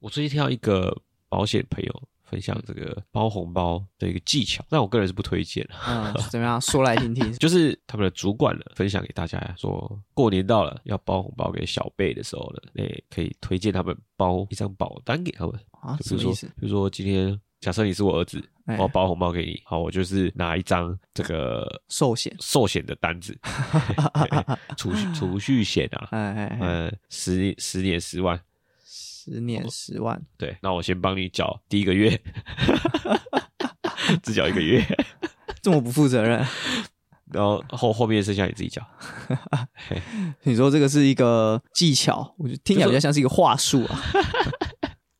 我最近听到一个保险朋友分享这个包红包的一个技巧，但我个人是不推荐的。嗯，怎么样？说来听听。就是他们的主管呢分享给大家说，过年到了要包红包给小辈的时候呢，诶，可以推荐他们包一张保单给他们。啊，就比如说，什么意思？比如说今天假设你是我儿子，我包红包给你，好，我就是拿一张这个寿险。寿险的单子，储蓄储蓄险啊，哎哎哎，呃，十年十年十万，十年十万，对，那我先帮你缴第一个月，只缴一个月，这么不负责任？然后后后面剩下你自己缴。嘿你说这个是一个技巧，我觉得听起来比较像是一个话术啊。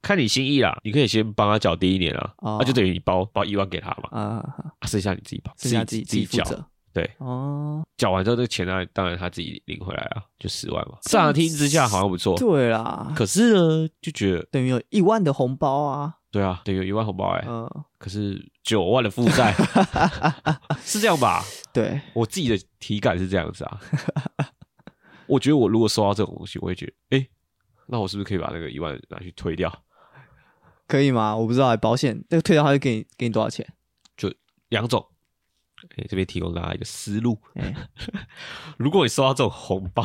看你心意啦，你可以先帮他缴第一年啊，那、哦就等于你包包一万给他嘛，啊，啊剩下你自己包，剩下自己自己缴，负责。对，哦，缴完之后这个钱呢，当然他自己领回来啊，就十万嘛。乍听之下好像不错，对啦，可是呢，就觉得等于有一万的红包啊。对啊，等于有一万红包哎、嗯，可是九万的负债，是这样吧？对，我自己的体感是这样子啊。我觉得我如果收到这种东西，我会觉得，哎、那我是不是可以把那个一万拿去退掉？可以吗？我不知道，保险这个退掉他会给你给你多少钱？就两种，哎、这边提供大家一个思路。哎，如果你收到这种红包，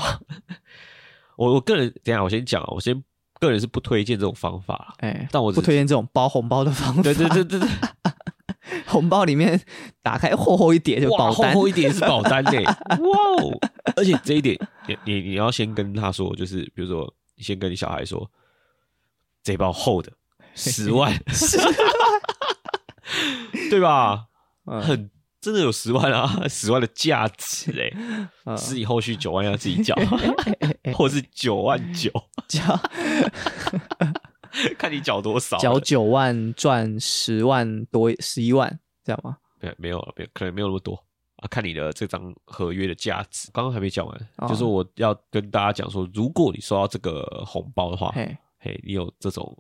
我我个人等一下我先讲啊，我先个人是不推荐这种方法啦。哎，但我不推荐这种包红包的方法。对对对对对，红包里面打开厚厚一叠就哇，保单厚，厚一点是保单呢、哇哦！而且这一点，你你你要先跟他说，就是比如说，你先跟你小孩说，这包厚的十万，对吧？嗯很真的有十万啊，十万的价值哎、嗯是你后续九万要自己缴，或是九万九，缴 看你缴多少。缴九万赚十万多十一万，这样吗？没没有了，没有，可能没有那么多啊。看你的这张合约的价值，刚刚还没讲完，哦就是我要跟大家讲说，如果你收到这个红包的话，嘿，嘿，你有这种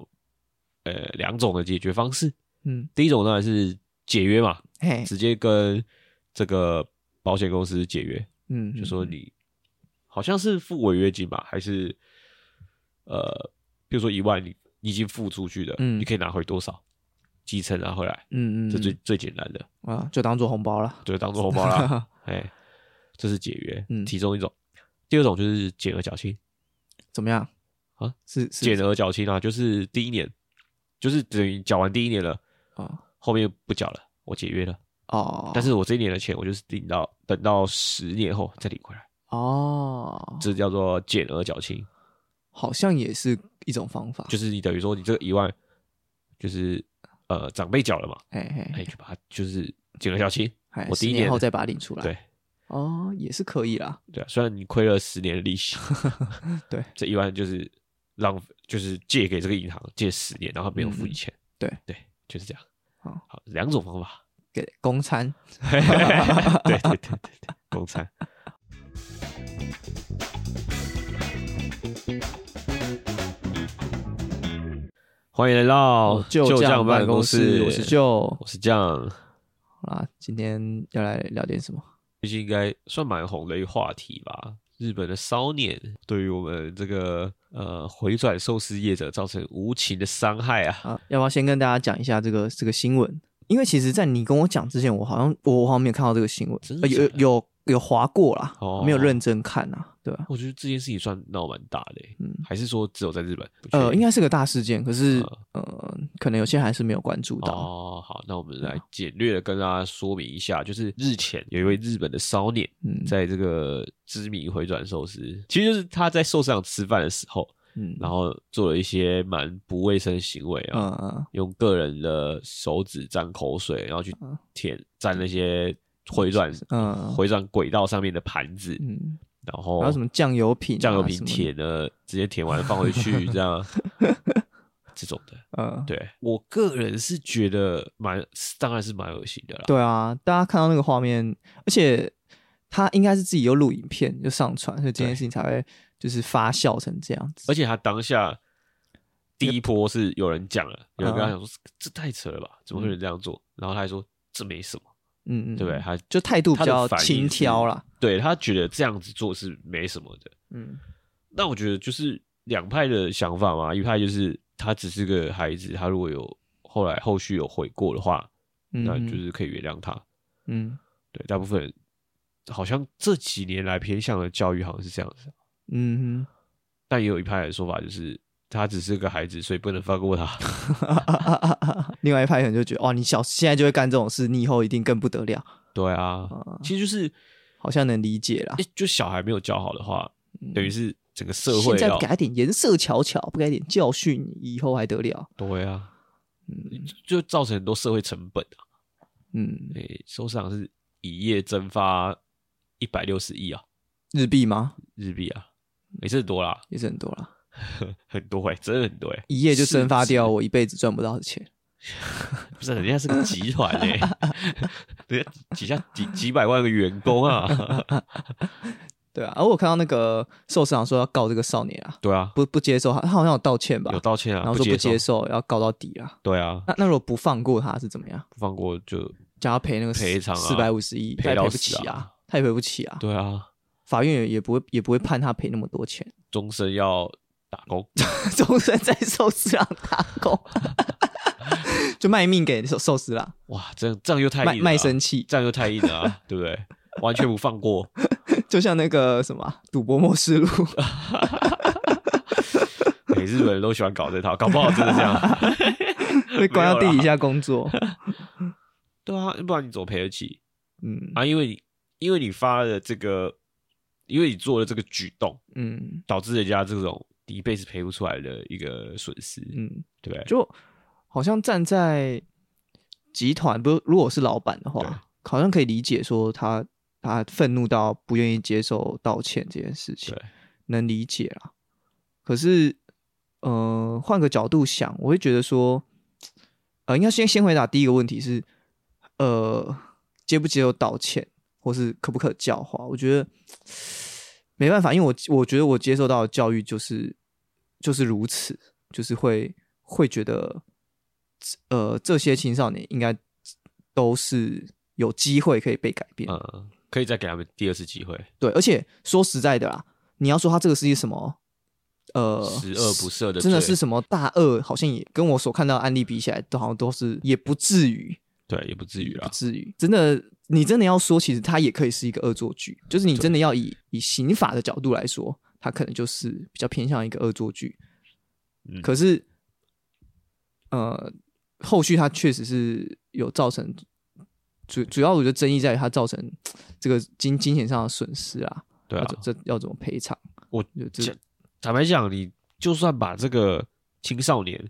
呃两种的解决方式。嗯，第一种当然是解约嘛，嘿，直接跟这个保险公司解约，嗯，就说你好像是付违约金吧，还是呃，比如说一万你你已经付出去的，嗯你可以拿回多少，几成拿回来，嗯嗯，这最最简单的。啊，就当做红包了。就当做红包了。哎，这是解约，嗯其中一种。第二种就是减额缴清怎么样？啊，是是减额缴清啊，就是第一年，就是等于缴完第一年了，哦后面不缴了，我解约了。哦，但是我这一年的钱，我就是领到等到十年后再领回来，哦，这叫做减额缴清。好像也是一种方法。就是你等于说你这个一万，就是呃长辈缴了嘛，嘿嘿哎，就把它就是减额缴清。嘿，我第一年后再把它领出来。对哦，也是可以啦。对啊，虽然你亏了十年的利息，对，这一万就是浪费，就是借给这个银行借十年，然后没有付你钱。对对，就是这样。好好，两种方法。给公餐。对对对对对，公餐。欢迎来到就酱酱办公公室，我是旧。我是酱。好啦，今天要来聊点什么？最近应该算蛮红的一个话题吧。日本的骚年对于我们这个呃回转寿司业者造成无情的伤害啊！啊，要不要先跟大家讲一下这个这个新闻？因为其实，在你跟我讲之前，我好像我我好像没有看到这个新闻，呃有有有划过啦，哦。没有认真看啊，对吧、我觉得这件事情算闹蛮大的、欸，嗯。还是说只有在日本？呃，定？应该是个大事件，可是呃呃，可能有些人还是没有关注到。哦，好，那我们来简略的跟大家说明一下，就是日前有一位日本的骚年，嗯。在这个知名回转寿司，其实就是他在寿司上吃饭的时候，嗯，然后做了一些蛮不卫生的行为啊，嗯嗯。用个人的手指沾口水，然后去嗯。舔沾那些回转嗯。回转轨道上面的盘子，嗯，然后还有什么酱油瓶啊、酱油瓶舔的，直接舔完放回去，这样。这种的。嗯，对。我个人是觉得蛮，当然是蛮恶心的啦。对啊，大家看到那个画面，而且他应该是自己有录影片就上传，所以这件事情才会就是发酵成这样子。而且他当下第一波是有人讲了，有人跟他嗯。讲说、这太扯了吧，怎么会有人这样做？然后他还说这没什么，嗯嗯，对不对？他就态度比较轻佻啦。对他觉得这样子做是没什么的。嗯那我觉得就是两派的想法嘛，一派就是他只是个孩子，他如果有后来后续有悔过的话，嗯那就是可以原谅他。嗯对，大部分人好像这几年来偏向的教育好像是这样子，嗯哼但也有一派的说法就是他只是个孩子，所以不能放过他。另外一派可能就觉得，哦，你小现在就会干这种事，你以后一定更不得了，对啊，啊，其实就是好像能理解啦。就小孩没有教好的话，等于是整个社会现在会要不给他点颜色瞧瞧，不给他点教训，以后还得了？对啊，嗯。就造成很多社会成本啊。嗯，诶，收市场是一夜蒸发一百六十亿啊。日币吗？日币啊，也是很多啦，也是很多啦，很多哎、真的很多哎、一夜就蒸发掉我一辈子赚不到的钱。不是人家是个集团哎、人家几下几几百万个员工啊，对啊，而我看到那个寿司长说要告这个少年啊，对啊，不不接受他，他好像有道歉吧？有，道歉啊，然后说不接接受，要告到底啊。对啊，那那如果不放过他是怎么样？不放过就叫他赔那个赔偿啊四百五十亿，他赔不起啊，他也赔不起啊。对啊，法院也也不会也不会判他赔那么多钱，终身要打工，终身在寿司郎打工，就卖命给寿寿司郎，哇，这样这样又太卖卖身契，这样又太硬了啊，对不对？完全不放过，就像那个什么啊赌博默示录，每日本人都喜欢搞这套，搞不好真的这样。被关到地底下工作。对啊，不然你怎么赔得起？嗯。啊？因为你因为你发了这个，因为你做了这个举动，嗯。导致人家这种你一辈子赔不出来的一个损失，嗯，对不对？就好像站在集团，不，如果是老板的对话，好像可以理解说他他愤怒到不愿意接受道歉这件事情对，能理解啦。可是，呃，换个角度想，我会觉得说，呃，应该先先回答第一个问题是，呃，接不接受道歉，或是可不可教化？我觉得没办法，因为我我觉得我接受到的教育就是就是如此，就是会会觉得，呃，这些青少年应该都是有机会可以被改变。嗯，可以再给他们第二次机会，对，而且说实在的啦，你要说他这个是一什么，呃，十恶不赦的，真的是什么大恶，好像也跟我所看到的案例比起来，都好像都是也不至于，对，也不至于不啦。至于。真的，你真的要说，其实它也可以是一个恶作剧，就是你真的要以以刑法的角度来说，它可能就是比较偏向一个恶作剧。嗯可是，呃，后续它确实是有造成主主要，我觉得争议在于它造成这个金金钱上的损失啊。对啊这要怎么赔偿？我就这这坦白讲，你就算把这个青少年嗯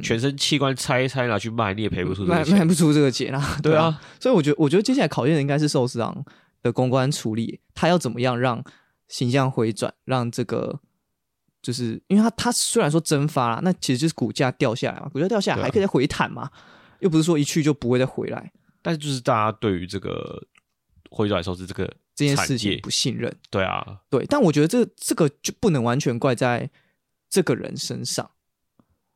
全身器官拆一拆拿去卖，你也赔不出卖。卖不出这个钱啊。对啊，所以我觉得，我觉得接下来考验的应该是寿司郎的公关处理，他要怎么样让形象回转，让这个就是因为他他虽然说蒸发了，那其实就是股价掉下来嘛，股价掉下来还可以再回弹嘛，又不是说一去就不会再回来，但是就是大家对于这个回转寿司这个这件事情不信任。对啊，对，但我觉得这这个就不能完全怪在这个人身上，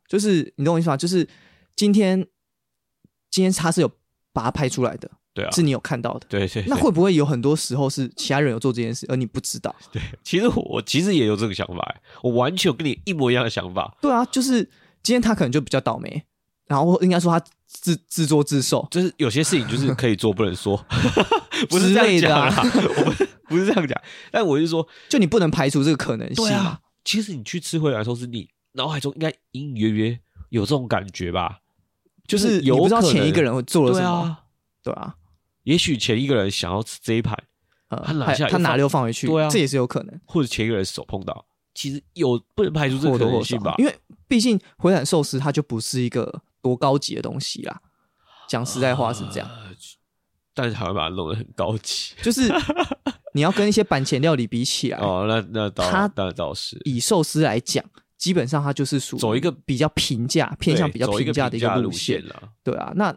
就是你懂我意思吗？就是今天今天他是有把它拍出来的，对啊，是你有看到的。对对。对那会不会有很多时候是其他人有做这件事，而你不知道？对，其实我我其实也有这个想法欸，我完全有跟你一模一样的想法，对啊，就是今天他可能就比较倒霉，然后应该说他自自作自受，就是有些事情就是可以做不能说，不是这样讲啦，我们不是这样讲，但我是说，就你不能排除这个可能性嘛。对啊，其实你去吃回来寿司，你脑海中应该隐隐约约有这种感觉吧？就是你有不知道前一个人会做了什么，啊，对啊，也许前一个人想要吃这一盘，呃，他拿下他拿下又放溜放回去，对啊。这也是有可能，或者前一个人手碰到，其实有不能排除这个可能性吧？，因为毕竟回转寿司它就不是一个多高级的东西啦。讲实在话是这样，呃但是台湾把它弄得很高级。就是你要跟一些板前料理比起来，哦，那那倒它当然倒是。以寿司来讲，基本上它就是属于走一个比较平价、偏向比较平价的一个路路线。了，对啊，那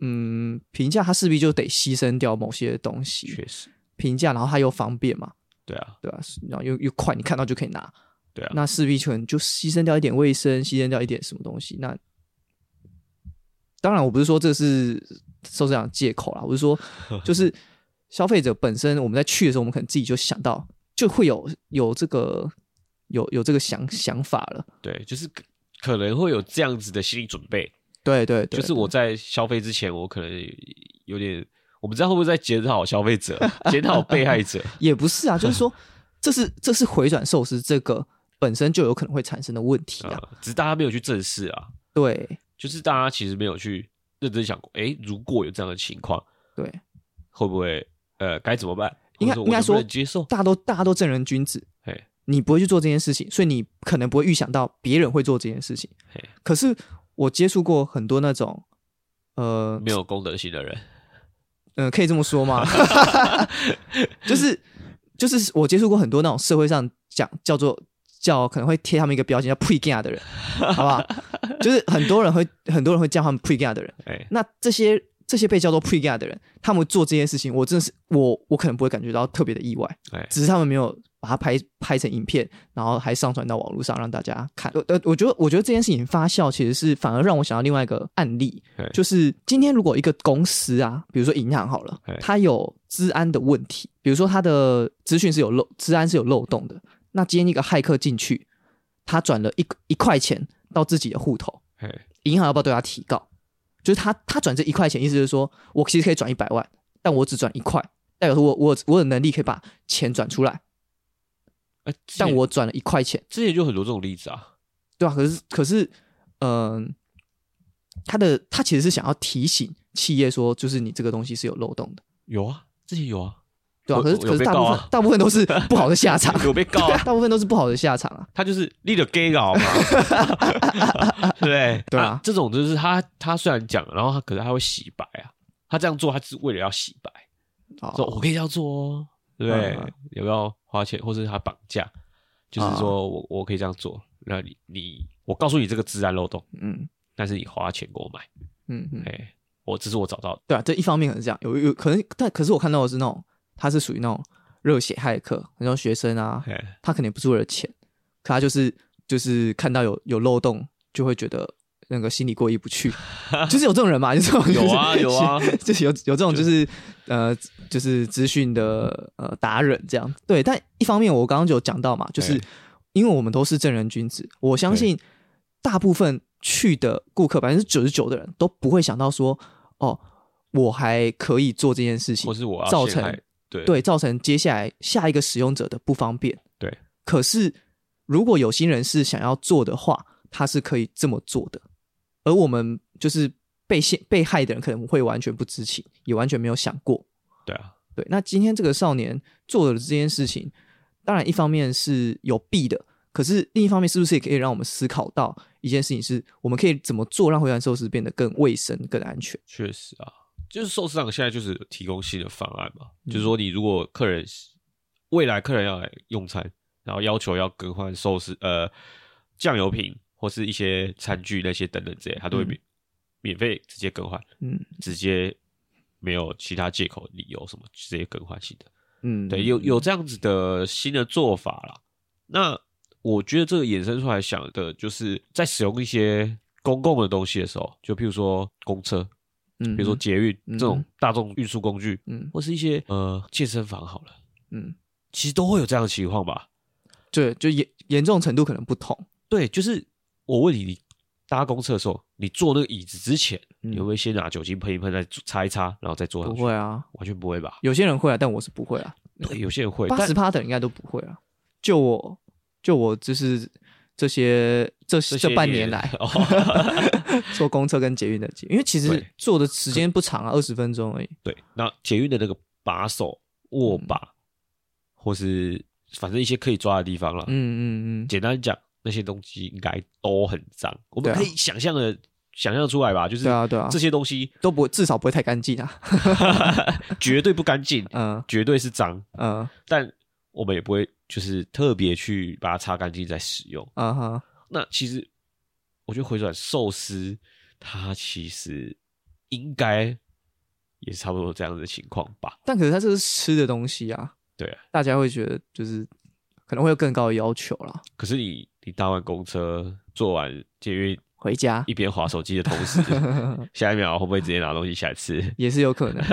嗯，平价它势必就得牺牲掉某些东西。确实，平价，然后它又方便嘛，对啊，对啊、然后又又快，你看到就可以拿，对啊，那势必可能就牺牲掉一点卫生，牺牲掉一点什么东西。那当然，我不是说这是受这样借口啦，我是说，就是消费者本身，我们在去的时候，我们可能自己就想到，就会有有这个有有这个想想法了。对，就是可能会有这样子的心理准备，对对对，就是我在消费之前，我可能有点，我不知道会不会在检讨消费者，检讨被害者。也不是啊，就是说，这是这是回转寿司这个本身就有可能会产生的问题啊，啊，只是大家没有去正视啊，对就是大家其实没有去认真想过，诶，如果有这样的情况，对，会不会呃该怎么办？应该应该说接受，大家都大家都正人君子，嘿，你不会去做这件事情，所以你可能不会预想到别人会做这件事情。嘿，可是我接触过很多那种，呃，没有公德心的人，嗯、可以这么说吗？就是就是我接触过很多那种社会上讲叫做叫可能会贴他们一个标签叫 pre g a 的人，好不好？就是很多人会很多人会叫他们 pre g a 的人。哎，那这些这些被叫做 pre g a 的人，他们做这件事情，我真的是我我可能不会感觉到特别的意外，哎，只是他们没有把它拍拍成影片，然后还上传到网络上让大家看。呃，呃我觉得我觉得这件事情发酵其实是反而让我想到另外一个案例，就是今天如果一个公司啊，比如说银行好了嘿，它有治安的问题，比如说它的资讯是有漏，治安是有漏洞的，那今天一个骇客进去，他转了一一块钱到自己的户头，银行要不要对他提告？就是他他转这一块钱，意思就是说我其实可以转一百万，但我只转一块，代表说我我我有能力可以把钱转出来，哎，之前但我转了一块钱，之前就很多这种例子啊，对啊、可是可是，嗯、他的他其实是想要提醒企业说，就是你这个东西是有漏洞的，有啊，之前有啊，对啊、可是可是大部分、大部分都是 不好的下场，有被告对啊，大部分都是不好的下场啊。他就是立了 gay 佬嘛，对不对？对啊这种就是他他虽然讲，然后他可是他会洗白啊，他这样做他是为了要洗白，说我哦，可以这样做哦，对不对？嗯。嗯有没有花钱，或是他绑架，就是说我我可以这样做，那你你我告诉你这个治安漏洞，嗯但是你花钱给我买，嗯嗯，哎，我这是我找到的，对啊，这一方面可能是这样，有有可能，但可是我看到的是那种他是属于那种热血骇客，很多学生啊，哎，他肯定不是为了钱，可他就是就是看到有有漏洞，就会觉得那个心里过意不去，就是有这种人嘛，就是有啊就是 有啊。就是有有这种就是呃就是资讯的呃达人这样，对，但一方面我刚刚就有讲到嘛，就是因为我们都是正人君子，我相信大部分去的顾客百分之九十九的人都不会想到说哦。我还可以做这件事情，或是我要造成对。对，造成接下来下一个使用者的不方便。对，可是如果有心人士想要做的话，他是可以这么做的，而我们就是被陷被害的人可能会完全不知情，也完全没有想过。对啊，对，那今天这个少年做的这件事情，当然一方面是有弊的，可是另一方面是不是也可以让我们思考到一件事情是，我们可以怎么做让回转寿司变得更卫生、更安全？确实啊，就是寿司厂现在就是提供新的方案嘛，嗯就是说你如果客人未来客人要来用餐，然后要求要更换寿司呃酱油瓶或是一些餐具那些等等之类，他都会嗯。免、免费直接更换，嗯。直接没有其他借口理由什么直接更换新的。嗯，对，有有这样子的新的做法啦。那我觉得这个衍生出来想的就是在使用一些公共的东西的时候，就譬如说公车，嗯，比如说捷运嗯这种大众运输工具，嗯。或是一些呃健身房好了，嗯，其实都会有这样的情况吧？对，就严严重程度可能不同。对，就是我问你，你搭公厕的时候，你坐那个椅子之前，嗯你会不会先拿酒精喷一喷，再擦一擦，然后再坐上去？不会啊，完全不会吧？有些人会啊，但我是不会啊。对，有些人会，但八十趴的人应该都不会啊。就我，就我就是这些这这些这半年来哦 坐公厕跟捷运的因为其实对坐的时间不长啊，二十分钟而已。对，那捷运的那个把手、握把，嗯或是反正一些可以抓的地方了。嗯嗯嗯，简单讲，那些东西应该都很脏，我们可以想象的想象出来吧？就是对啊对啊这些东西都不会至少不会太干净啊。绝对不干净，嗯绝对是脏，嗯但我们也不会就是特别去把它擦干净再使用。啊哈，那其实我觉得回转寿司，它其实应该也是差不多这样子的情况吧？但可是它这是吃的东西啊，对啊。大家会觉得就是可能会有更高的要求啦。可是你你搭完公车，坐完捷运，回家一边划手机的同时，下一秒会不会直接拿东西起来吃？也是有可能，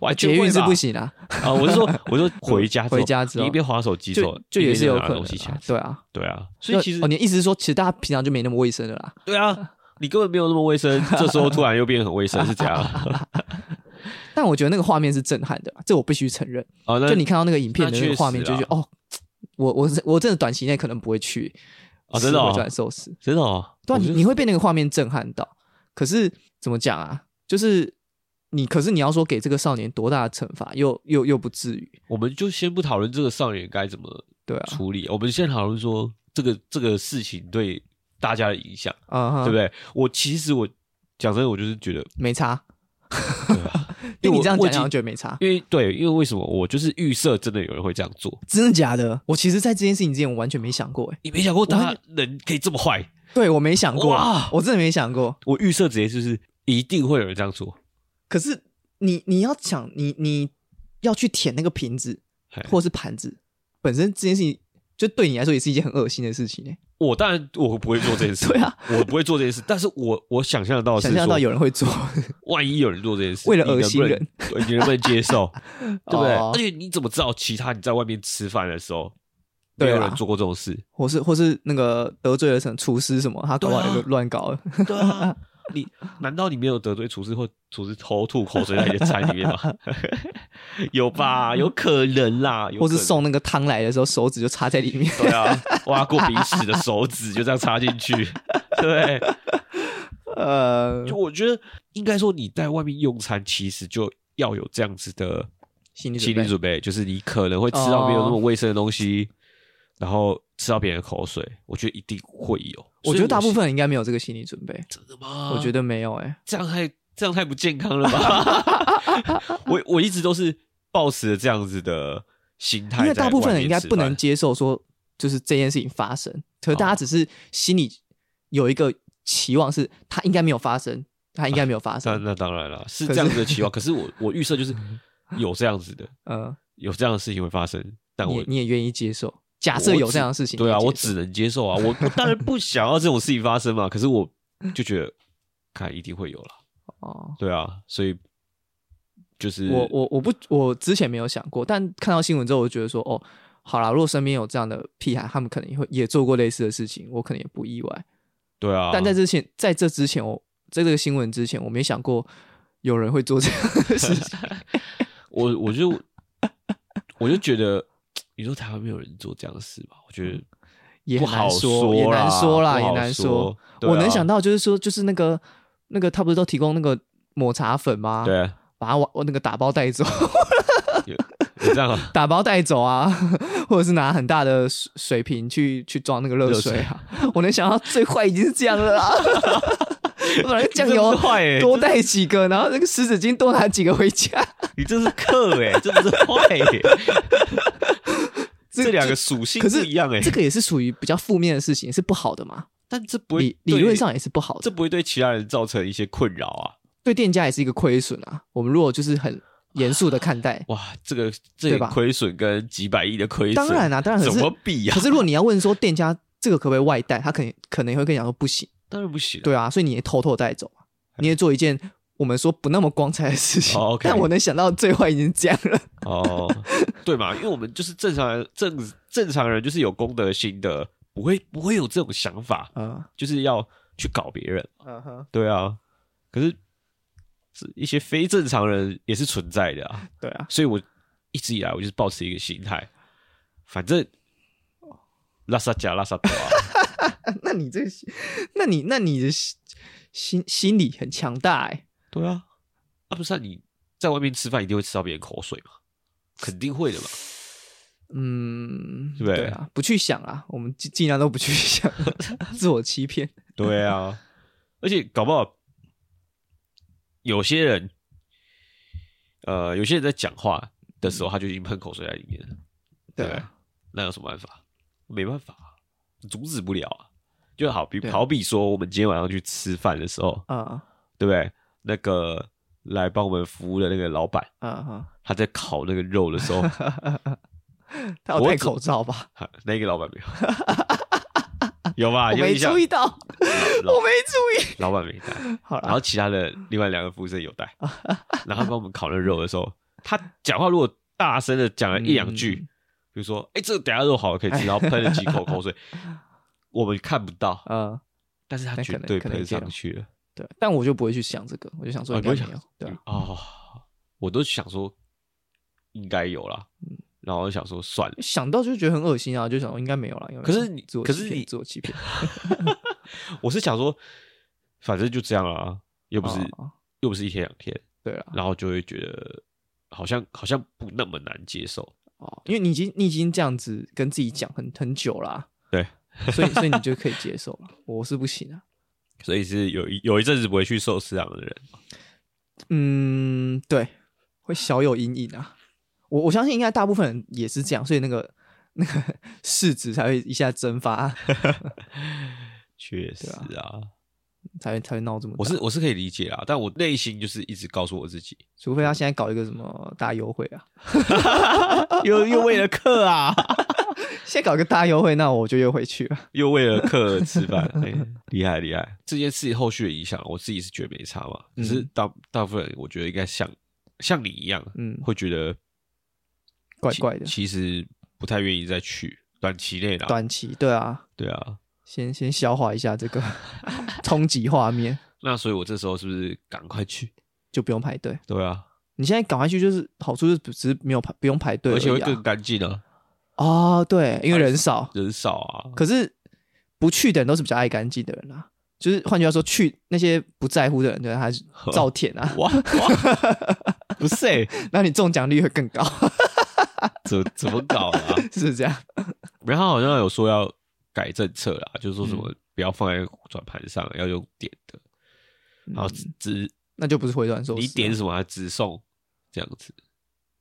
完全会吧捷运是不行啊，啊！我是说，我说回家回家之后你一边划手机就，就也是有可能对啊，对啊，所以其实哦，你的意思是说，其实大家平常就没那么卫生的啦。对啊，你根本没有那么卫生，这时候突然又变得很卫生，是这样啊？但我觉得那个画面是震撼的，这我必须承认。哦，那就你看到那个影片的那个画面，就觉得哦，我我我真的短期内可能不会去哦真的转寿司。真的哦，对啊，你会被那个画面震撼到。可是怎么讲啊？就是你，可是你要说给这个少年多大的惩罚，又又又不至于。我们就先不讨论这个少年该怎么对啊，处理，我们先讨论说这个这个事情对大家的影响，啊、对不对？我其实我讲真的，我就是觉得，没差。对啊，听你这样讲，我觉得没差。因为对，因为为什么我就是预设真的有人会这样做，真的假的？我其实，在这件事情之前，我完全没想过。哎，你没想过他人可以这么坏？对我没想过哇，我真的没想过。我预设直接就是一定会有人这样做，可是你你要想，你你要去舔那个瓶子嘿或是盘子，本身这件事情就对你来说也是一件很恶心的事情呢。我当然我不会做这件事，对啊，我不会做这件事，但是我我想象到想象到有人会做，万一有人做这件事，为了恶心人，对你能不能接受？对不对？哦而且你怎么知道其他你在外面吃饭的时候，没有人做过这种事？或是或是那个得罪了什么厨师什么，他搞不好对啊也乱搞了。对啊，你 难道你没有得罪厨师或厨师偷吐口水在你的菜里面吗？有吧？有可能啦，有可能或是送那个汤来的时候，手指就插在里面。对啊，挖过鼻屎的手指就这样插进去，对。呃，就我觉得应该说你在外面用餐，其实就要有这样子的心理心理准备，就是你可能会吃到没有那么卫生的东西，然后吃到别人的口水，我觉得一定会有。我觉得大部分人应该没有这个心理准备。真的吗？我觉得没有哎、这样太这样太不健康了吧？我我一直都是抱持着这样子的心态，因为大部分人应该不能。接受说，就是这件事情发生，可是大家只是心里有一个期望，是它应该没有发生，它应该没有发那生。那那当然了，是这样子的期望。可是我 我预设就是 有这样子的，嗯，有这样的事情会发生，但我你也愿意接受？假设有这样的事情，对啊，我只能接受啊。我我当然不想要这种事情发生嘛，可是我就觉得，看一定会有了。哦。对啊，所以就是我我我不我之前没有想过，但看到新闻之后，我就觉得说，哦，好啦，如果身边有这样的屁孩，他们可能也会也做过类似的事情，我可能也不意外。对啊，但在之前，在这之前，我在这个新闻之前，我没想过有人会做这样的事情。我我就我就觉得，你说台湾没有人做这样的事吧？我觉得也难说，也难说啦，也难说。我能想到就是说，就是那个那个，他不是都提供那个抹茶粉吗？，对啊，把它往那个打包带走，这样啊？打包带走啊，或者是拿很大的水水瓶去去装那个热水啊。我能想到最坏已经是这样了啦。我本来酱油坏欸多带几个，然后那个湿纸巾多拿几个回家。你这是克哎、这不是坏哎、这这两个属性是不一样哎、这个也是属于比较负面的事情，是不好的嘛？但这不会理理论上也是不好的。这不会对其他人造成一些困扰啊。对店家也是一个亏损啊。我们如果就是很严肃的看待，哇，这个这个亏损跟几百亿的亏损，当然啊、当然可怎是么比啊？可是如果你要问说店家这个可不可以外带，他可能可能会跟你讲说不行，当然不行、啊。对啊，所以你也偷偷带走嘛，你也做一件我们说不那么光彩的事情。但我能想到最坏已经这样了。哦，对嘛？因为我们就是正常人，正正常人就是有公德心的，不会不会有这种想法，嗯就是要去搞别人。嗯哼，对啊，可是是一些非正常人也是存在的啊。对啊，所以我一直以来我就是保持一个心态，反正拉萨加拉萨多啊，那你这个，那你那你的心心心理很强大哎、对啊，啊不是、啊、你在外面吃饭一定会吃到别人口水嘛，肯定会的嘛。嗯，对不对啊，不去想啊，我们尽尽量都不去想，自我欺骗。对啊，而且搞不好有些人，呃，有些人在讲话的时候，他就已经喷口水在里面了。对对，那有什么办法？没办法，阻止不了啊。就好比对好比说，我们今天晚上去吃饭的时候，啊对不对？那个来帮我们服务的那个老板，啊啊！他在烤那个肉的时候，他有戴口罩吧？那个老板没有，有吧？我没注意到，我没注意。老板没戴，好，然后其他的另外两个服务生有戴，然后帮我们烤那肉的时候，他讲话如果大声的讲了一两句，嗯比如说，哎、这个等下肉好了可以吃，然后喷了几口口水，我们看不到，呃，但是他绝对喷上去了。对，但我就不会去想这个，我就想说应该没有，对啊，哦，我都想说应该有啦，嗯。然后我想说算了，想到就觉得很恶心啊，就想说应该没有了。应该没有可是你可是你自我欺骗，我是想说，反正就这样啦，又不是、哦。又不是一天两天，对啊，然后就会觉得好像好像不那么难接受。哦，因为你已经你已经这样子跟自己讲很很久啦、对，所以所以你就可以接受了。我是不行啊。所以是有一有一阵子不会去寿司郎的人，嗯，对，会小有阴影啊。我我相信应该大部分人也是这样，所以那个那个 市值才会一下蒸发，确实对啊，才会才会闹这么大。我是我是可以理解啦，但我内心就是一直告诉我自己，除非他现在搞一个什么大优惠啊，又又为了客啊，现在搞个大优惠，那我就又回去了。又为了客吃饭，哎厉害厉害！这件事后续的影响，我自己是觉得没差嘛，只是嗯大大部分人我觉得应该像像你一样，嗯，会觉得怪怪的。其实不太愿意再去短期内啦，短期对啊，对啊，先先消化一下这个 冲击画面，那所以我这时候是不是赶快去？就不用排队。对啊，你现在赶快去，就是好处是只是没有排不用排队、啊，而且会更干净啊，哦，对，因为人少。人少啊，可是不去的人都是比较爱干净的人啊，就是换句话说，去那些不在乎的人，对，还是造舔啊，哇哇，不是欸那你中奖率会更高，怎怎么搞啊？是不是这样？然后好像有说要改政策啦，就是说什嗯么不要放在转盘上，要用点的，然后只只那就不是回转寿司啊，你点什么还直送这样子。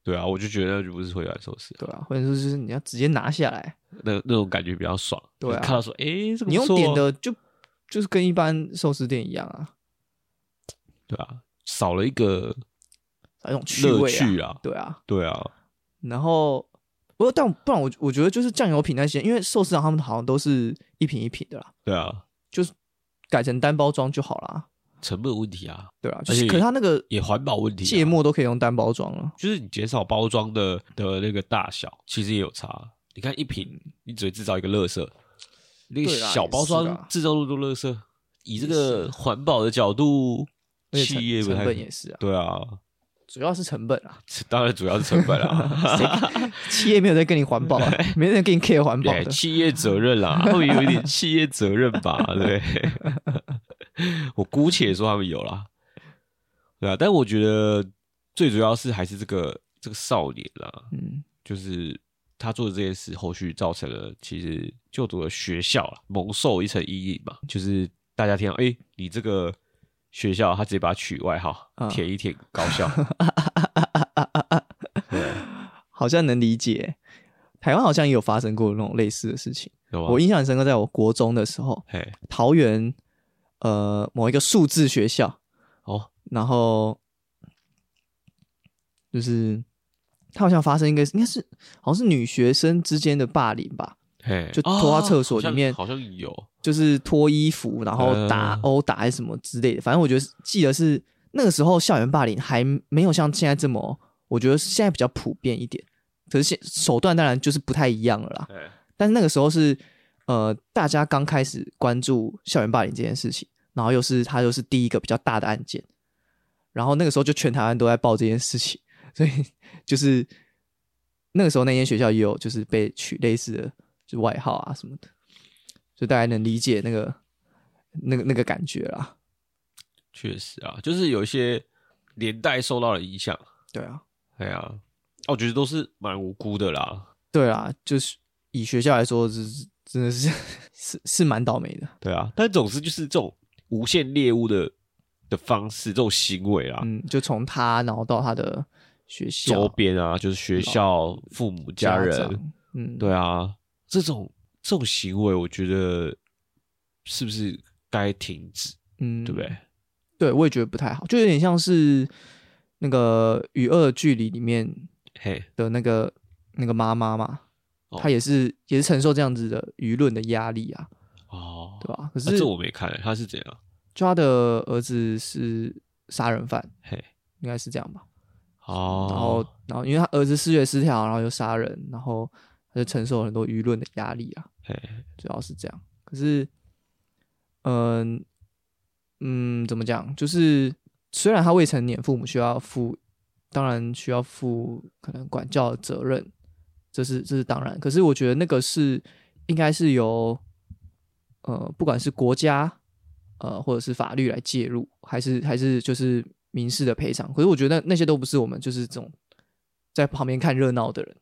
对啊，我就觉得那就不是回转寿司，对啊，或者说就是你要直接拿下来，那那种感觉比较爽。对啊看到说，诶，这个你用点的就就是跟一般寿司店一样啊，对啊，少了一个那种趣乐味啊。对啊，对啊，然后不过但不然我我觉得就是酱油品那些，因为寿司郎他们好像都是一瓶一瓶的啦，对啊，就是改成单包装就好啦。成本问题啊，对啊，就而且是可是它那个也环保问题、啊。芥末都可以用单包装了。就是你减少包装的的那个大小，其实也有差。你看一瓶，你只会制造一个垃圾，那个小包装制造那么多垃圾，以这个环保的角度，企业不太本也是啊，对啊，主要是成本啊，当然主要是成本啊，企业没有在跟你环保啊，没人跟你 care 环保。企业责任啦，他们有一点企业责任吧，对？我姑且说他们有啦，对啊，但我觉得最主要是还是这个这个少年啦，嗯，就是他做的这件事，后续造成了其实就读的学校啊蒙受一层阴影嘛。就是大家听到，哎、你这个学校，他直接把它取外号，嗯。舔一舔高校。对，好像能理解。台湾好像也有发生过那种类似的事情。我印象很深刻，在我国中的时候，嘿，桃园呃某一个数字学校，哦，然后就是他好像发生一个应该是好像是女学生之间的霸凌吧，嘿，就拖到厕所里面好像有，就是脱衣服，然后打嗯殴打还是什么之类的。反正我觉得记得是那个时候校园霸凌还没有像现在这么，我觉得现在比较普遍一点。可是现手段当然就是不太一样了啦。嘿，但是那个时候是呃，大家刚开始关注校园霸凌这件事情，然后又是他又是第一个比较大的案件，然后那个时候就全台湾都在报这件事情，所以 就是那个时候那间学校也有就是被取类似的就外号啊什么的，就大家能理解那个那个那个感觉啦。确实啊，就是有一些年代受到了影响。对啊，哎呀、我觉得都是蛮无辜的啦。对啊，就是以学校来说，是真的是 是是蛮倒霉的。对啊，但总之就是这种无限猎物的的方式，这种行为啊，嗯，就从他然后到他的学校周边啊，就是学校、父母、家人，嗯，对啊，这种这种行为，我觉得是不是该停止，嗯，对不对？对，我也觉得不太好，就有点像是那个《与恶的距离》里面嘿，的那个那个妈妈嘛，哦她也是也是承受这样子的舆论的压力啊。哦，对吧？可啊是这我没看，他是怎样？就他的儿子是杀人犯，嘿，应该是这样吧？哦，然后，然后因为他儿子视觉失调，然后又杀人，然后他就承受很多舆论的压力啊，嘿，主要是这样。可是，嗯嗯，怎么讲？就是虽然他未成年，父母需要负，当然需要负可能管教的责任，这是这是当然。可是我觉得那个是应该是由呃，不管是国家呃或者是法律来介入，还是还是就是民事的赔偿。可是我觉得那些都不是我们就是这种在旁边看热闹的人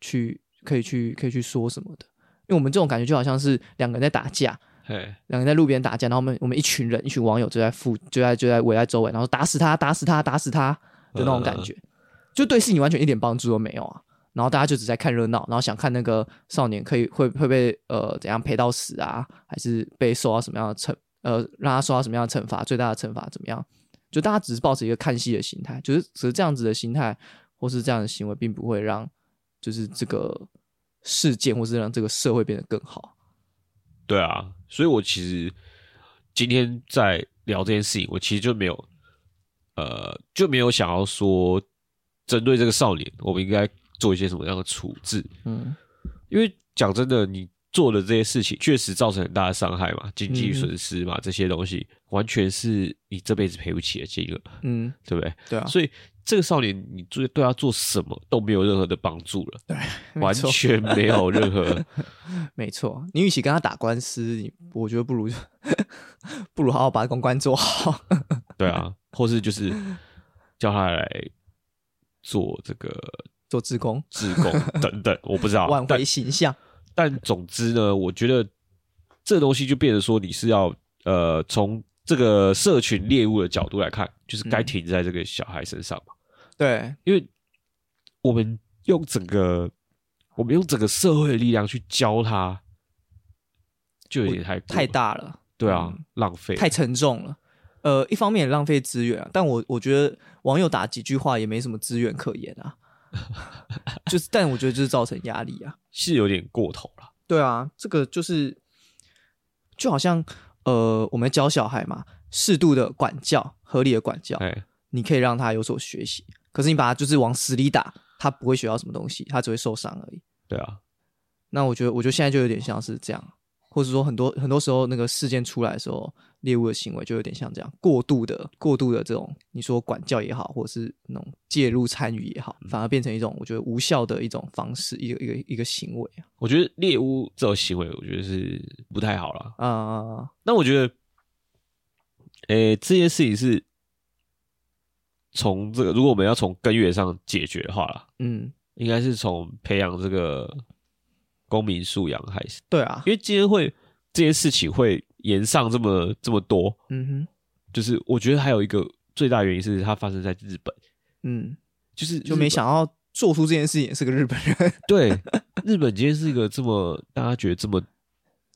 去可以去可以去说什么的，因为我们这种感觉就好像是两个人在打架，嘿，两个人在路边打架，然后我们我们一群人一群网友就在附就在就在围在周围，然后打死他打死他打死他的那种感觉，就对事情完全一点帮助都没有啊。然后大家就只在看热闹，然后想看那个少年可以会会被呃怎样赔到死啊，还是被受到什么样的惩呃让他受到什么样的惩罚，最大的惩罚怎么样？就大家只是抱着一个看戏的心态，就是只是这样子的心态或是这样的行为，并不会让就是这个事件或是让这个社会变得更好。对啊，所以我其实今天在聊这件事情，我其实就没有，呃，就没有想要说针对这个少年，我们应该做一些什么样的处置。嗯因为讲真的，你做的这些事情确实造成很大的伤害嘛，经济损失嘛，这些东西完全是你这辈子赔不起的金额，嗯，对不对？对啊，所以这个少年，你做对他做什么都没有任何的帮助了，对完全没有任何。没错，你与其跟他打官司，你我觉得不如 不如好好把公关做好。对啊，或是就是叫他来做这个做志工，志工等等，我不知道。挽回形象。但总之呢，我觉得这东西就变成说，你是要呃从这个社群猎物的角度来看，就是该嗯停在这个小孩身上嘛，对，因为我们用整个我们用整个社会的力量去教他，就有点太太，大了，对啊，嗯浪费太沉重了。呃，一方面也浪费资源啊，但我我觉得网友打几句话也没什么资源可言啊。就是，但我觉得就是造成压力啊。是有点过头了。对啊，这个就是就好像呃，我们教小孩嘛，适度的管教，合理的管教，哎，你可以让他有所学习。可是你把他就是往死里打，他不会学到什么东西，他只会受伤而已。对啊，那我觉得，我觉得现在就有点像是这样，或者说很多很多时候那个事件出来的时候，猎物的行为就有点像这样，过度的、过度的这种，你说管教也好，或者是那种介入参与也好，反而变成一种我觉得无效的一种方式，一个一个一个行为啊我觉得猎物这种行为，我觉得是不太好了。啊啊啊！那我觉得，诶、这件事情是从这个，如果我们要从根源上解决的话啦，嗯，应该是从培养这个公民素养开始。对啊，因为今天会这件事情会延上这么这么多，嗯哼，就是我觉得还有一个最大原因是它发生在日本，嗯，就是就没想到做出这件事情也是个日本人，对 日本今天是一个这么大家觉得这么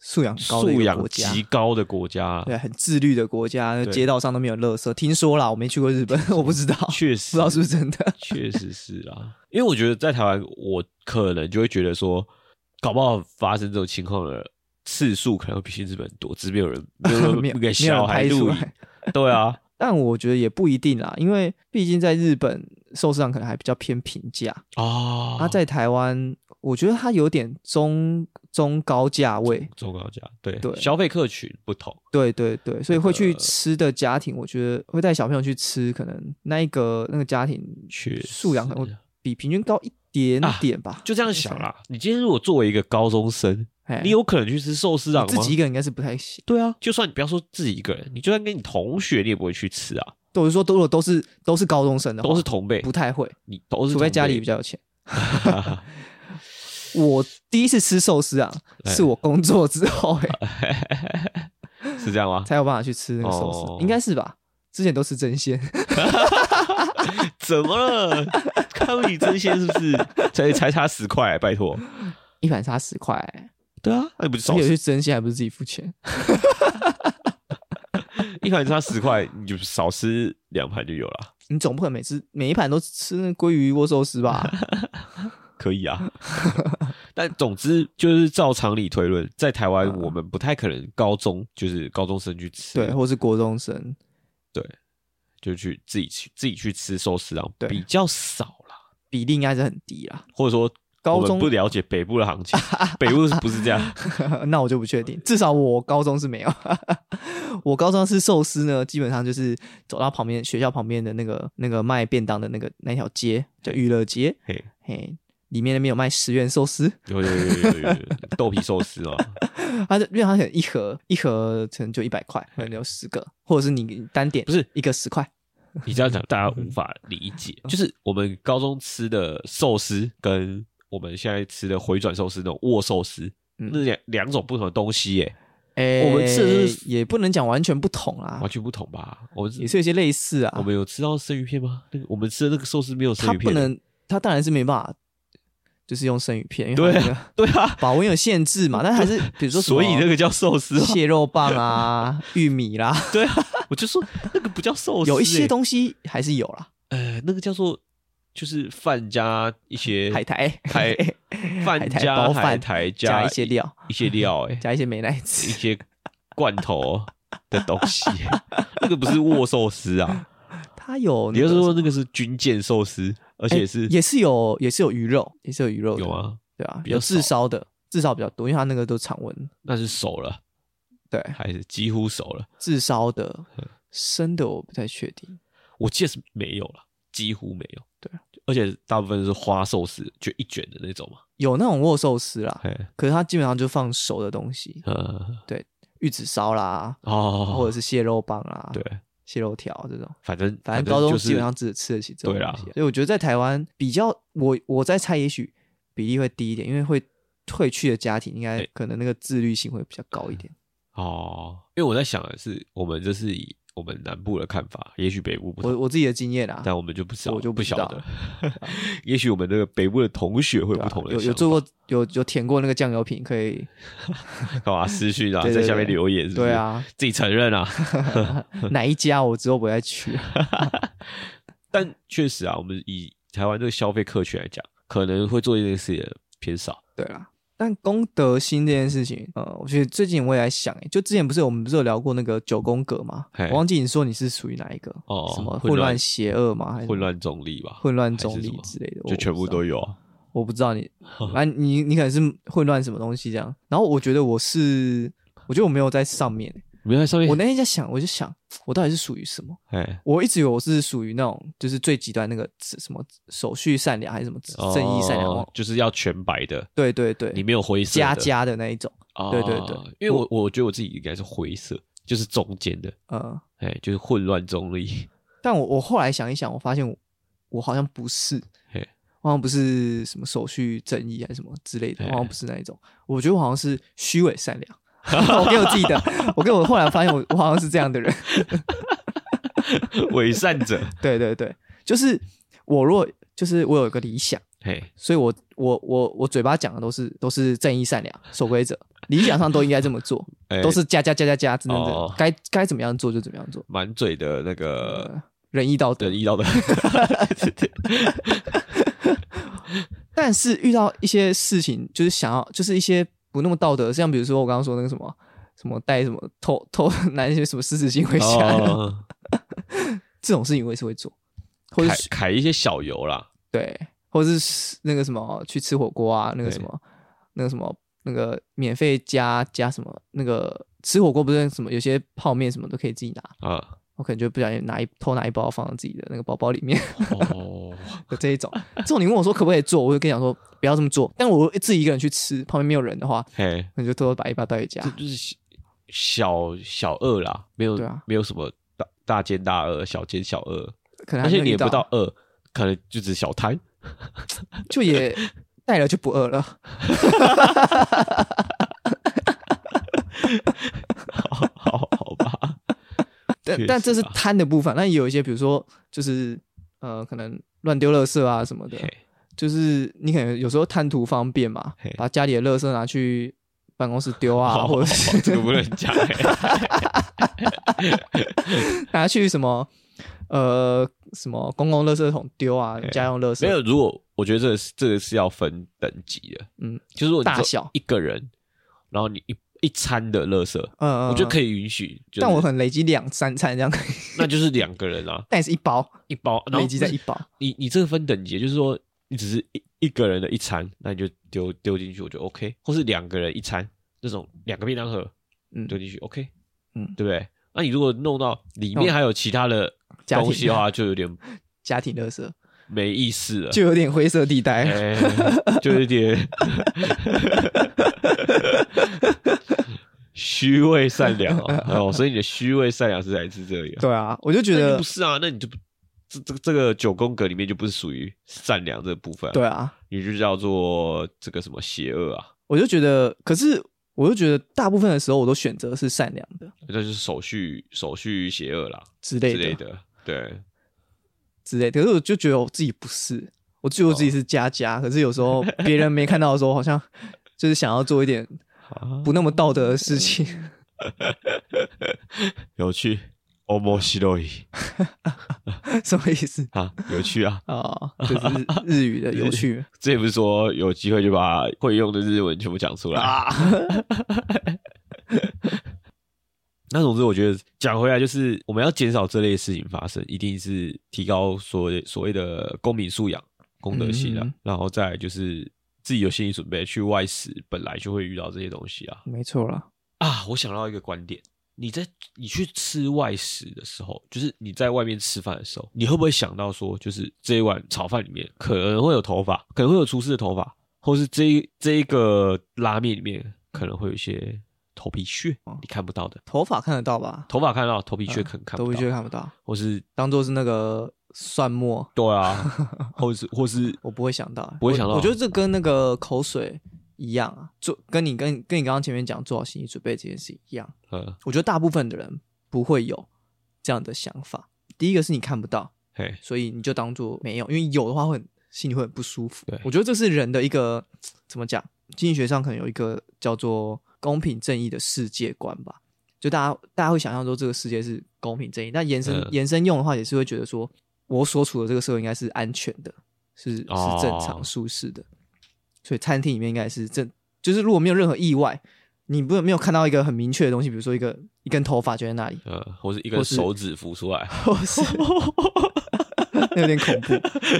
素养高的一素养个国家极。高的国家，对，很自律的国家，街道上都没有垃圾。听说啦，我没去过日本，我不知道，不确实不知道是不是真的。确实是啊，因为我觉得在台湾，我可能就会觉得说，搞不好发生这种情况的次数可能会比日本多，只是没有人没有人 没有给小孩录影。对啊，但我觉得也不一定啦，因为毕竟在日本寿司上可能还比较偏平价，哦，他在台湾，我觉得它有点中中高价位。中高价，对对消费客群不同，对对对，所以会去吃的家庭，我觉得会带小朋友去吃，可能那一个那个家庭去素养可能比平均高一点点吧。就这样想啦。你今天如果作为一个高中生，哎，你有可能去吃寿司郎吗？自己一个人应该是不太行。对啊，就算你不要说自己一个人，你就算跟你同学，你也不会去吃啊，对我是说，如果都是都是高中生的话，都是同辈，不太会，你都是除非家里比较有钱。我第一次吃寿司啊，哎是我工作之后、欸，是这样吗？才有办法去吃那个寿司，哦应该是吧？之前都是真鲜，怎么了？看不起真鲜是不是？才才差十块、拜托。一盘差十块、欸，对啊，那你不是少真鲜还不是自己付钱？一盘差十块，你就少吃两盘就有了，你总不可能每次每一盘都吃那鲑鱼握寿司吧？可以啊。但总之就是照常理推论，在台湾嗯我们不太可能高中就是高中生去吃，对，或是国中生，对就去自己去自己去吃寿司郎，对比较少啦，比例应该是很低啦。或者说高中不了解北部的行情，北部是不是这样？那我就不确定，至少我高中是没有。我高中吃寿司呢，基本上就是走到旁边学校旁边的那个那个卖便当的那个那条街，叫娱乐街，嘿，嘿，里面那边有卖十元寿司，有有有有有豆皮寿司哦，它就因为它可能一盒一盒可能就一百块，可能有十个，或者是你单点不是一个十块，你这样讲大家无法理解，就是我们高中吃的寿司跟我们现在吃的回转寿司那种握寿司，那两两种不同的东西耶，哎，我们吃的是也不能讲完全不同啦完，全不同吧？我们也是有些类似啊。我们有吃到生鱼片吗？那个我们吃的那个寿司没有生鱼片，它不能，它当然是没办法，就是用生鱼片，因为对啊，对啊，保温有限制嘛，但还是比如说所以那个叫寿司？蟹肉棒啊、玉米啦，对啊，我就说那个不叫寿司、有一些欸。东西还是有啦，呃，那个叫做就是饭加一些海苔、海 饭加海苔加一些料，一些料、欸，哎，加一些美乃一，些罐头的东西，那个不是握寿司啊，它有你那个就是说那个是军舰寿司，而且是、哎也是有也是有鱼肉，也是有鱼肉的，有？吗？对啊，比较有炙烧的，炙烧比较多，因为它那个都常温，那是熟了，对，还是几乎熟了？炙烧的嗯。生的我不太确定，我记得是没有了，几乎没有。对，而且大部分是花寿司，就一卷的那种嘛。有那种握寿司啦，可是它基本上就放熟的东西，呃，玉子烧啦，哦，或者是蟹肉棒啦，对，蟹肉条这种。反正反正高中基本上只吃得起这种东西，所以我觉得在台湾比较，我我在猜，也许比例会低一点，因为会退去的家庭应该可能那个自律性会比较高一点。哦，因为我在想的是，我们就是以我们南部的看法，也许北部不同，我我自己的经验啊，但我们就不知道，我就不晓得。也许我们那个北部的同学会不同的有有做过有有舔过那个酱油瓶，可以 干嘛私讯啊，在下面留言是不是对，啊，自己承认啊。哪一家我之后不会再去。但确实啊，我们以台湾这个消费客群来讲，可能会做这件事的人偏少。对啦，但功德心这件事情，呃，我觉得最近我也在想，哎，就之前不是我们不是有聊过那个九宫格吗？我忘记你说你是属于哪一个？哦什么混乱邪恶吗？还是混乱中立吧，混乱中立之类的？就全部都有。啊。我不知道你，啊，你你可能是混乱什么东西这样。然后我觉得我是，我觉得我没有在上面。没有在上面我，那天在想，我就想，我到底是属于什么？哎，我一直以为我是属于那种，就是最极端那个什么手续善良还是什么正义善良？哦就是要全白的，对对对，你没有灰色的加加的那一种。哦对对对因为我我觉得我自己应该是灰色，就是中间的，呃，哎，就是混乱中立。但我我后来想一想，我发现我我好像不是，好像不是什么手续正义还是什么之类的，好像不是那一种。我觉得我好像是虚伪善良。我给我自己的，我给我后来发现我我好像是这样的人。伪善者，对对对，就是我若就是我有一个理想，嘿，所以我我我我嘴巴讲的都是都是正义善良、守规则，理想上都应该这么做，哎。都是加加加加加，真的哦。该该怎么样做就怎么样做，满嘴的那个呃，仁义道德。仁。义道德，但是遇到一些事情，就是想要，就是一些不那么道德，像比如说我刚刚说那个什么什么带什么偷偷 拿一些什么狮子心回家的、哦，这种事情，我也是会做，或者凯是凯一些小油啦，对，或者是那个什么去吃火锅啊，那个什么那个什么那个免费加加什么那个吃火锅不是什么有些泡面什么都可以自己拿，啊，我可能就不小心拿一偷拿一包放到自己的那个包包里面。哦，的这一种，这种你问我说可不可以做，我就跟你讲说不要这么做。但我自己一个人去吃，旁边没有人的话，嘿，那你就偷偷把一包带回家这。就是小小饿啦，没有对啊没有什么大大奸大恶，小奸小恶，可能而且你也不到饿，可能就只是小贪。就也 带了就不饿了。好好好吧，但但这是贪的部分，那也有一些比如说就是呃，可能乱丢垃圾啊什么的，嘿就是你可能有时候贪图方便嘛，把家里的垃圾拿去办公室丢啊，哦或者是这个不能讲欸。拿去什么呃什么公共垃圾桶丢啊，家用垃圾没有，如果我觉得这个是这个是要分等级的，嗯就是如果大小一个人，然后你一一餐的垃圾，嗯，我觉得可以，允许，就是但我可能累积两三餐这样。可以，那就是两个人啊，但也是一包，一包，然后累积在一包。你你这个分等级，就是说你只是一一个人的一餐，那你就丢丢进去，我觉得 OK，或是两个人一餐那种两个便当盒嗯。丢进去 OK，嗯。对不对？那你如果弄到里面弄还有其他的东西的话，就有点 家庭垃圾。没意思了，就有点灰色地带。哎，就有点 虚伪善良哦，哦，所以你的虚伪善良是来自这里啊。对啊，我就觉得不，是啊，那你就不这这个这个九宫格里面就不是属于善良这个部分、啊，对啊，你就叫做这个什么邪恶啊，我就觉得，可是我就觉得大部分的时候我都选择是善良的。那就是手续手续邪恶啦之类的。之类的，对，之类的。可是我就觉得我自己不是，我觉得我自己是佳佳，可是有时候别人没看到的时候，好像就是想要做一点不那么道德的事情。有趣，欧莫西洛伊什么意思啊，有趣啊！啊？就是日日语的有趣 之前不是说有机会就把会用的日文全部讲出来啊。那总之，我觉得讲回来，就是我们要减少这类事情发生，一定是提高所谓所谓的公民素养、公德心啊，嗯然后再就是自己有心理准备，去外食本来就会遇到这些东西啊。没错啦，啊，我想到一个观点，你在你去吃外食的时候，就是你在外面吃饭的时候，你会不会想到说，就是这一碗炒饭里面可能会有头发，可能会有厨师的头发，或是这一这一个拉面里面可能会有一些头皮屑，你看不到的。头发看得到吧？头发看到，头皮屑可能看不到，头皮屑看不到，或是当做是那个蒜末，对啊，或是或是我不会想到，不会想到我。我觉得这跟那个口水一样啊，做跟你跟跟你刚刚前面讲做好心理准备这件事一样。嗯，我觉得大部分的人不会有这样的想法。第一个是你看不到，嘿，所以你就当做没有，因为有的话会很心里会很不舒服对。我觉得这是人的一个怎么讲？经济学上可能有一个叫做公平正义的世界观吧。就大家大家会想象说这个世界是公平正义，但延伸、嗯延伸用的话，也是会觉得说我所处的这个社会应该是安全的，是是哦正常舒适的。所以餐厅里面应该是正，就是如果没有任何意外，你不没有看到一个很明确的东西，比如说一个一根头发就在那里，呃，或是一根手指浮出来，或是那 有点恐怖，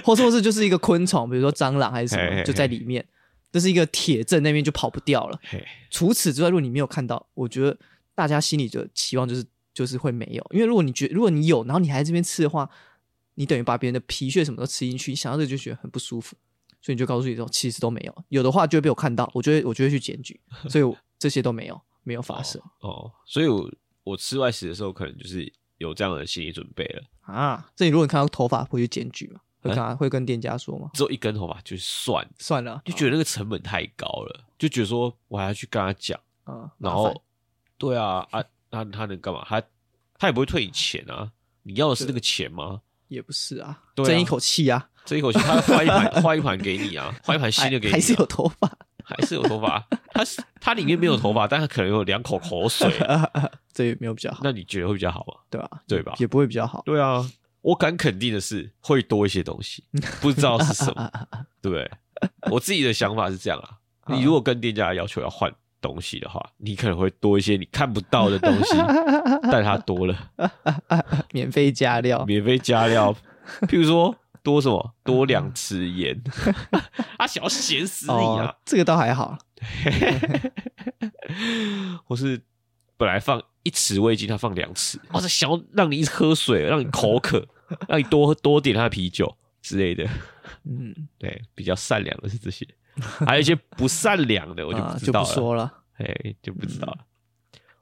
或是或是就是一个昆虫，比如说蟑螂还是什么，就在里面，这是一个铁阵，那边就跑不掉了。嘿，除此之外，如果你没有看到，我觉得大家心里的期望就是就是会没有，因为如果你觉如果你有，然后你还在这边吃的话，你等于把别人的皮屑什么都吃进去，你想到这个就觉得很不舒服，所以你就告诉自己说，其实都没有，有的话就会被我看到，我就会我就会去检举，所以这些都没有没有发生、哦，所以我我吃外食的时候，可能就是有这样的心理准备了。啊。这你如果你看到头发会去检举吗？会跟会跟店家说吗？只有一根头发就算，算了，就觉得那个成本太高了，就觉得说我还要去跟他讲，啊，然后对啊啊，那他能干嘛？他他也不会退你钱啊，你要的是那个钱吗？也不是啊，对啊。争一口气啊，争一口气他换一盘 换一盘给你啊，换一盘新的给你。啊、还还是有头发，还是有头发，他是他里面没有头发，但他可能有两口口水，这也没有比较好，那你觉得会比较好吗？对吧？对吧？也不会比较好。对啊，我敢肯定的是会多一些东西，不知道是什么，对。不对？我自己的想法是这样啊，你如果跟店家要求要换东西的话，你可能会多一些你看不到的东西，但它多了，免费加料，免费加料，譬如说多什么？多两匙盐，他想要咸死你啊。哦，，这个倒还好。或是本来放一匙味精，他放两匙，哇塞，想要让你喝水，让你口渴，让你多多点他的啤酒之类的。嗯，对，比较善良的是这些，还有一些不善良的，我就不知道了。不说了。哎，就不知道了。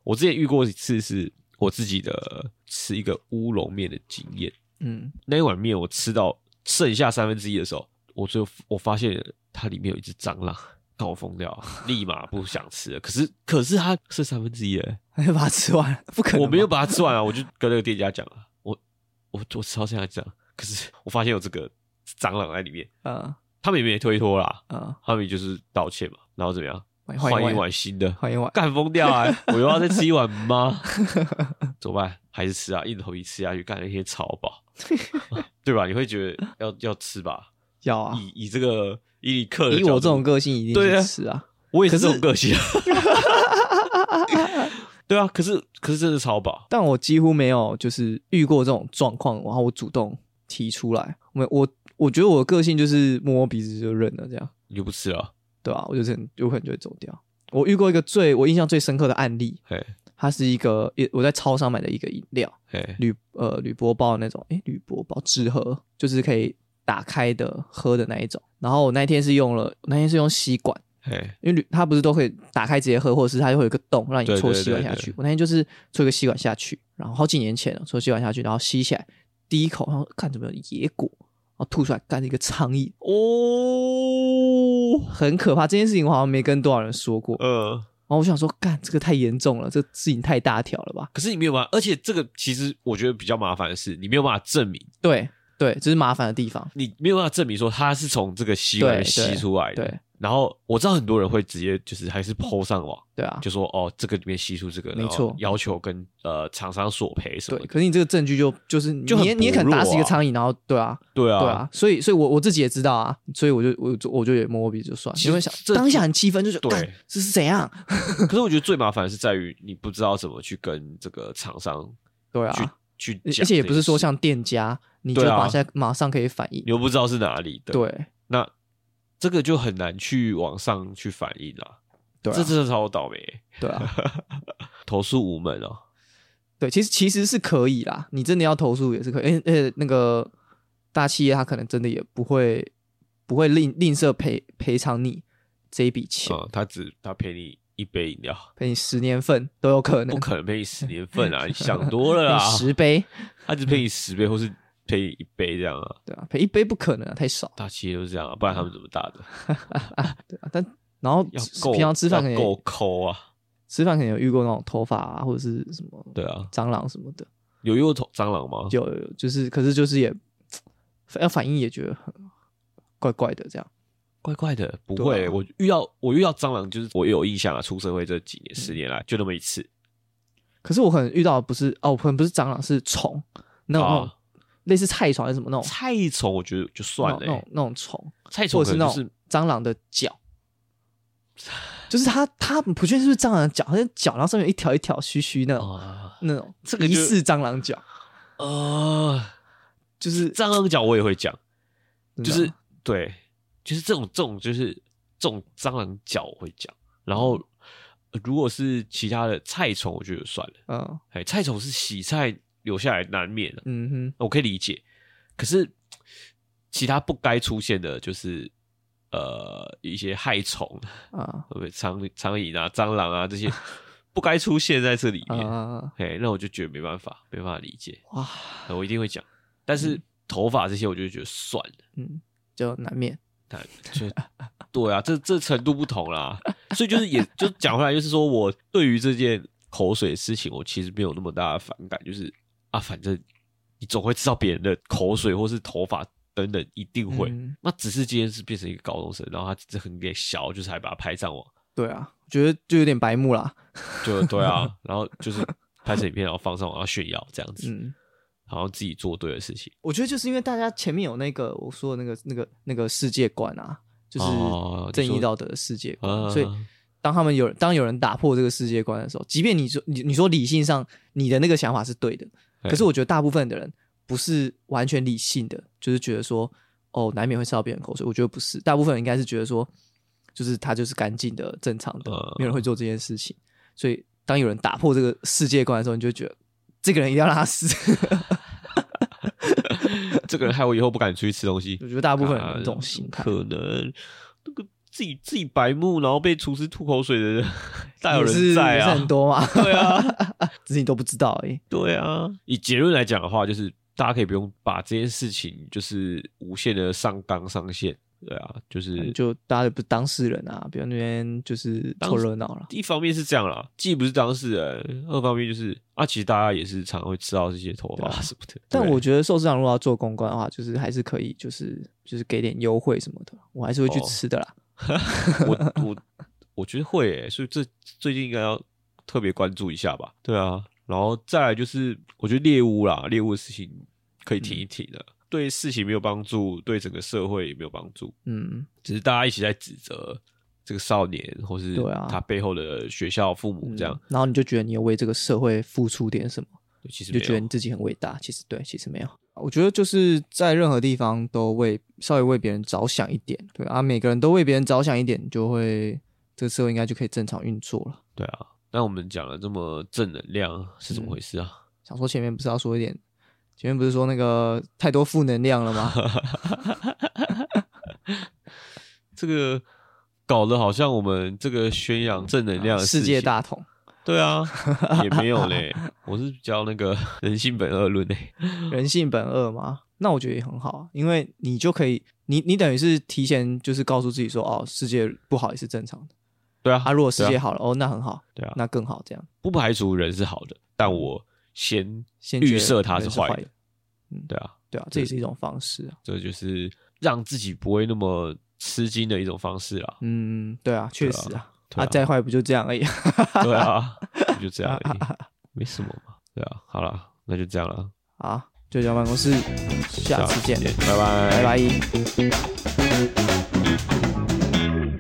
我之前遇过一次，是我自己的吃一个乌龙面的经验。嗯，那一碗面我吃到剩下三分之一的时候，我最后我发现它里面有一只蟑螂，搞我疯掉，立马不想吃了。可是可是它剩三分之一哎，还要把它吃完，不可能。我没有把它吃完啊，我就跟那个店家讲了，我我我吃到现在这样，可是我发现有这个蟑螂在里面，啊他们也没推脱啦，啊，他们就是道歉嘛，然后怎么样，换换一碗新的，换一碗。干疯掉啊！我又要再吃一碗吗？怎么办？还是吃啊，硬着头皮吃下去，干那些超饱，对吧？你会觉得要要吃吧？要啊，以以这个以你客的角度以我这种个性一定对啊吃啊。我也是这种个性啊。对啊，可是可是真的超饱，但我几乎没有就是遇过这种状况，然后我主动提出来。我我我觉得我的个性就是摸摸鼻子就认了，这样你就不吃了。对吧、我就是很有可能就会走掉。我遇过一个最我印象最深刻的案例，嘿，它是一个也我在超商买的一个饮料，嘿，铝呃铝箔包的那种，诶，铝箔包纸盒，就是可以打开的喝的那一种。然后我那一天是用了，我那天是用吸管，嘿，因为铝它不是都可以打开直接喝，或者是它会有一个洞让你对戳吸管下去。我那天就是戳一个吸管下去，然后好几年前了，戳吸管下去，然后吸起来，第一口，然后看怎么有野果，然后吐出来，干了一个苍蝇，哦，很可怕。这件事情我好像没跟多少人说过，然呃，后我想说，干这个太严重了，这事情太大条了吧？可是你没有办法，而且这个其实我觉得比较麻烦的是，你没有办法证明，对对，这是麻烦的地方。你没有办法证明说它是从这个吸吸出来的。对然后我知道很多人会直接就是还是抛上网，对啊，就说哦这个里面吸出这个，没错。要求跟呃厂商索赔什么对。可是你这个证据就就是你你也可能打死一个苍蝇，然后对啊，对啊，对啊，所以所以我我自己也知道啊，所以我就我就我就也摸摸鼻子就算，因为想这当下很气愤，就觉得对。干这是怎样？可是我觉得最麻烦的是在于你不知道怎么去跟这个厂商对、啊，去而讲，且也不是说，像店家，你就马上马上可以反应。你，又不知道是哪里的，，对。那这个就很难去往上去反映啦。对啊。这真的超倒霉，对啊，投诉无门哦。对，其实其实是可以啦，你真的要投诉也是可以，而且那个大企业他可能真的也不会不会吝吝啬赔赔偿你这一笔钱，啊、他只他赔你一杯饮料，赔你十年份都有可能。不，可能赔你十年份啊！你想多了赔啦，十杯，他只赔你十杯，或是赔一杯这样啊。对啊，赔一杯不可能啊，太少，大企业都是这样啊，不然他们怎么大的？对啊，但然后要够平常吃饭可能要够抠啊，吃饭可能有遇过那种头发啊，或者是什么对啊。蟑螂什么的，有遇过头蟑螂吗？有有有就是可是就是也要反应也觉得很怪怪的这样。怪怪的，不对啊会。我遇到我遇到蟑螂，就是我有印象啊，出社会这几年、十年来就那么一次。可是我可能遇到的不是哦，可能不是蟑螂，是虫，那种、那种啊类似菜虫还是什么那种？菜虫我觉得就算了、那种欸，那种虫，菜虫或者是那种蟑螂的脚，就是它它不确定是不是蟑螂的脚，好像脚然后上面有一条一条须须那种、啊。那种这个就疑似蟑螂脚，呃，就是蟑螂脚我也会讲，就是对，就是这种这种就是这种蟑螂脚我会讲，然后。呃如果是其他的菜虫，我觉得就算了。嗯。哎，菜虫是洗菜留下来难免的、嗯哼我可以理解。可是其他不该出现的，就是呃一些害虫，啊对不对？苍苍蝇啊、蟑螂啊这些不该出现在这里面。啊哎，那我就觉得没办法，没办法理解。哇呃我一定会讲，但是头发这些，我就觉得算了。嗯，就难免但就对啊，这这程度不同啦，所以就是也就讲回来，就是说我对于这件口水的事情，我其实没有那么大的反感，就是啊，反正你总会知道别人的口水或是头发等等，一定会。嗯那只是今天是变成一个高中生，然后他只是很给小，就是还把他拍上网，对啊，我觉得就有点白目啦，就对啊，然后就是拍成影片，然后放上网，然后炫耀这样子，嗯。好像自己做对的事情。我觉得就是因为大家前面有那个我说的那个那个那个世界观啊，就是正义道德的世界观，啊所以当他们有当有人打破这个世界观的时候，即便你说你你说理性上你的那个想法是对的，哎可是我觉得大部分的人不是完全理性的，就是觉得说哦难免会吃到别人口水，我觉得不是，大部分人应该是觉得说，就是他就是干净的、正常的，呃。没有人会做这件事情，所以当有人打破这个世界观的时候，你就觉得这个人一定要让他死。这个人害我以后不敢出去吃东西。我觉得大部分人这种心态，可能那个自己自己白目，然后被厨师吐口水的人，大有人在啊很。多嘛，对啊，只是你都不知道而已。对啊。以结论来讲的话，就是大家可以不用把这件事情就是无限的上纲上线。对啊，就是就大家也不是当事人啊，不要那边就是凑热闹了。一方面是这样啦，既不是当事人，二方面就是啊，其实大家也是常会吃到这些头发什么的。对但我觉得寿司郎如果要做公关的话，就是还是可以，就是就是给点优惠什么的，我还是会去哦吃的啦。我我我觉得会欸、所以这最近应该要特别关注一下吧。对啊，然后再来就是我觉得猎物啦，猎物的事情可以停一停的。对事情没有帮助，对整个社会也没有帮助，嗯，只是大家一起在指责这个少年，或是对啊他背后的学校、父母这样。然后你就觉得你有为这个社会付出点什么，其实没有就觉得你自己很伟大。其实对，其实没有。我觉得就是在任何地方都为稍微为别人着想一点，对啊，每个人都为别人着想一点，就会这个社会应该就可以正常运作了。对啊。那我们讲了这么正能量是怎么回事啊？想说前面不是要说一点，前面不是说那个太多负能量了吗？这个搞得好像我们这个宣扬正能量的世界大同，对啊，也没有嘞。我是教那个 人性本恶论嘞。人性本恶嘛，那我觉得也很好啊，因为你就可以，你你等于是提前就是告诉自己说，哦，世界不好也是正常的。对啊，啊，如果世界好了，哦，那很好，对啊，那更好，这样不排除人是好的，但我先先预设他是坏的的。对啊，对啊，这也是一种方式啊。这就是让自己不会那么吃惊的一种方式啊。嗯，对啊，确实啊，对啊再坏不就这样而已。对啊，就这样而已，没什么嘛。对啊，好了，那就这样了，好，就交办公室，下次见，拜拜，拜拜。